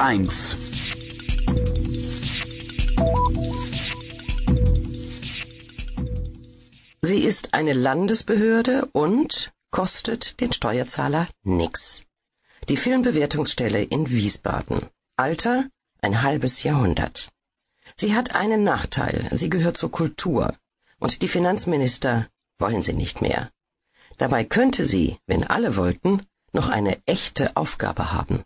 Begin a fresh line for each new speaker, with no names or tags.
1.
Sie ist eine Landesbehörde und kostet den Steuerzahler nix. Die Filmbewertungsstelle in Wiesbaden. Alter ein halbes Jahrhundert. Sie hat einen Nachteil. Sie gehört zur Kultur. Und die Finanzminister wollen sie nicht mehr. Dabei könnte sie, wenn alle wollten, noch eine echte Aufgabe haben.